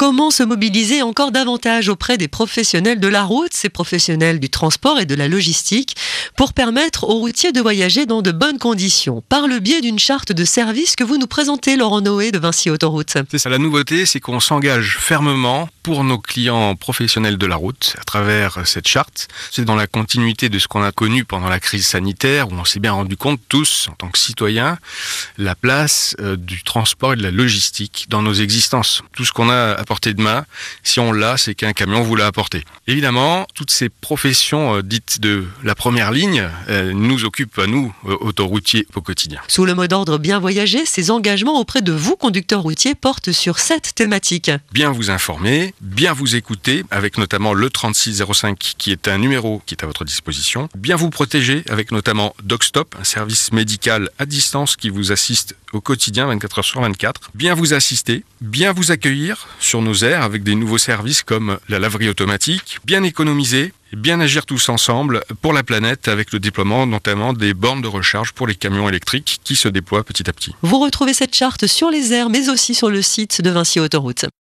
Comment se mobiliser encore davantage auprès des professionnels de la route, ces professionnels du transport et de la logistique, pour permettre aux routiers de voyager dans de bonnes conditions, par le biais d'une charte de service que vous nous présentez, Laurent Noé de Vinci Autoroute. C'est ça, la nouveauté, c'est qu'on s'engage fermement pour nos clients professionnels de la route à travers cette charte. C'est dans la continuité de ce qu'on a connu pendant la crise sanitaire où on s'est bien rendu compte tous, en tant que citoyens, la place euh, du transport et de la logistique dans nos existences. Tout ce qu'on a portée de main, si on l'a, c'est qu'un camion vous l'a apporté. Évidemment, toutes ces professions euh, dites de la première ligne euh, nous occupent à nous, autoroutiers, au quotidien. Sous le mot d'ordre bien voyager, ces engagements auprès de vous, conducteurs routiers, portent sur cette thématique. Bien vous informer, bien vous écouter, avec notamment le 3605 qui est un numéro qui est à votre disposition, bien vous protéger avec notamment DocStop, un service médical à distance qui vous assiste au quotidien 24 heures sur 24, bien vous assister, bien vous accueillir sur nos aires avec des nouveaux services comme la laverie automatique, bien économiser, bien agir tous ensemble pour la planète avec le déploiement notamment des bornes de recharge pour les camions électriques qui se déploient petit à petit. Vous retrouvez cette charte sur les aires mais aussi sur le site de Vinci Autoroute.